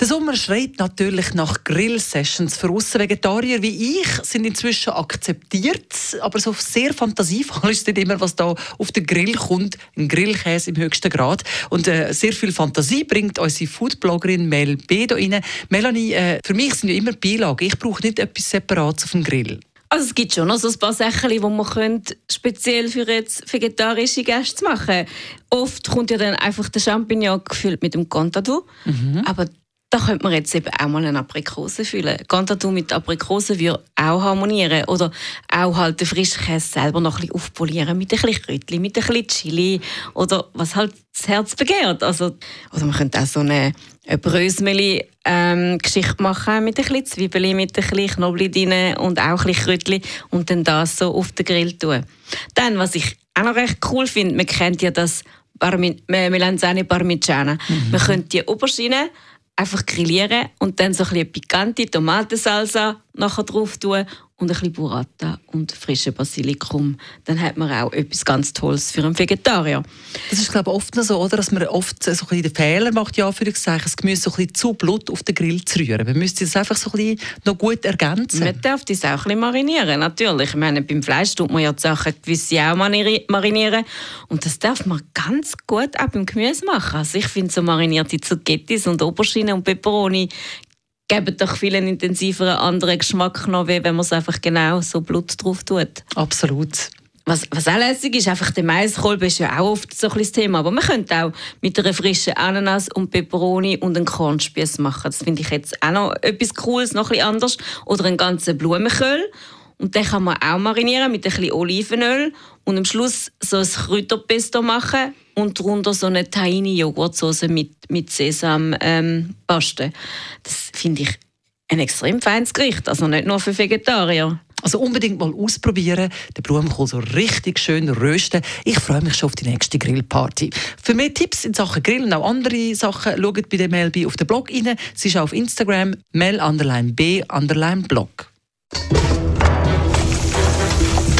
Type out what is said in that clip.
Der Sommer schreit natürlich nach Grill-Sessions. Für Vegetarier wie ich sind inzwischen akzeptiert, aber so sehr fantasievoll ist nicht immer, was da auf den Grill kommt. Ein Grillkäse im höchsten Grad. Und äh, sehr viel Fantasie bringt unsere Foodbloggerin Mel B. da rein. Melanie, äh, für mich sind ja immer Beilagen. Ich brauche nicht etwas Separates auf dem Grill. Also es gibt schon noch so ein paar Sachen, die man könnte speziell für jetzt vegetarische Gäste machen Oft kommt ja dann einfach der Champignon gefüllt mit dem Contadou. Mhm. Aber da könnte man jetzt eben auch mal eine Aprikose füllen. Gantatu mit Aprikose würde auch harmonieren. Oder auch halt den frischen Käse selber noch ein bisschen aufpolieren mit ein bisschen Kräutchen, mit ein bisschen Chili oder was halt das Herz begehrt. Also, oder man könnte auch so eine, eine Brösmeli-Geschichte ähm, machen mit ein bisschen Zwiebeln, mit ein bisschen Knoblauch drin und auch ein bisschen Kräutchen und dann das so auf den Grill tun. Dann, was ich auch noch recht cool finde, man kennt ja das Melanzane Parmigiana. Mhm. Man könnte die Oberschiene einfach grillieren und dann so ein bisschen pikante Tomatensalsa nachher drauf tun und ein bisschen Burrata und frische Basilikum. Dann hat man auch etwas ganz Tolles für einen Vegetarier. Das ist glaube ich oft so, oder? dass man oft so ein bisschen den Fehler macht, ja, für das Gemüse so ein bisschen zu Blut auf den Grill zu rühren. Man müsste es einfach so ein bisschen noch gut ergänzen. Man darf das auch ein bisschen marinieren, natürlich. Ich meine, beim Fleisch tut man ja die Sachen gewisse auch marinieren und das darf man ganz gut auch beim Gemüse machen. Also ich finde so marinierte Zucchettis und Aubergine und Peperoni geben doch viel einen intensiveren anderen Geschmack noch, wenn man es einfach genau so Blut drauf tut. Absolut. Was, was auch lässig ist, einfach der Maiskolben ist ja auch oft so ein das Thema, aber man könnte auch mit einer frischen Ananas und Peperoni und einem Kornspieß machen. Das finde ich jetzt auch noch etwas Cooles, noch ein anders. Oder einen ganzen Blumenkohl und den kann man auch marinieren mit ein bisschen Olivenöl und am Schluss so ein Kräuterpesto machen und darunter so eine Tahini-Joghurtsoße mit, mit Sesampaste. Ähm, das finde ich ein extrem feines Gericht, also nicht nur für Vegetarier. Also unbedingt mal ausprobieren, den Blumenkohl so richtig schön rösten. Ich freue mich schon auf die nächste Grillparty. Für mehr Tipps in Sachen Grillen auch andere Sachen, schaut bei der Melby auf den Blog rein. Sie ist auf Instagram mel_b_blog.